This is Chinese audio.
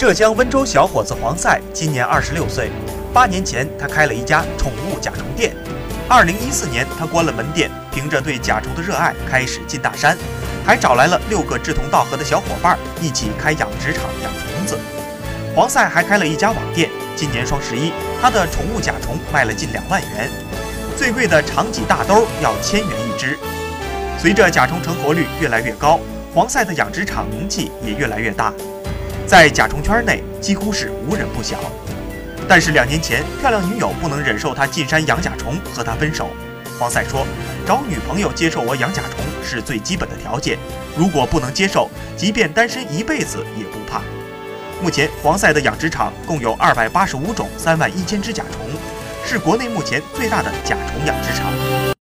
浙江温州小伙子黄赛今年二十六岁，八年前他开了一家宠物甲虫店。二零一四年他关了门店，凭着对甲虫的热爱开始进大山，还找来了六个志同道合的小伙伴一起开养殖场养虫子。黄赛还开了一家网店，今年双十一他的宠物甲虫卖了近两万元，最贵的长脊大兜要千元一只。随着甲虫成活率越来越高，黄赛的养殖场名气也越来越大。在甲虫圈内几乎是无人不晓，但是两年前漂亮女友不能忍受他进山养甲虫，和他分手。黄赛说：“找女朋友接受我养甲虫是最基本的条件，如果不能接受，即便单身一辈子也不怕。”目前黄赛的养殖场共有二百八十五种三万一千只甲虫，是国内目前最大的甲虫养殖场。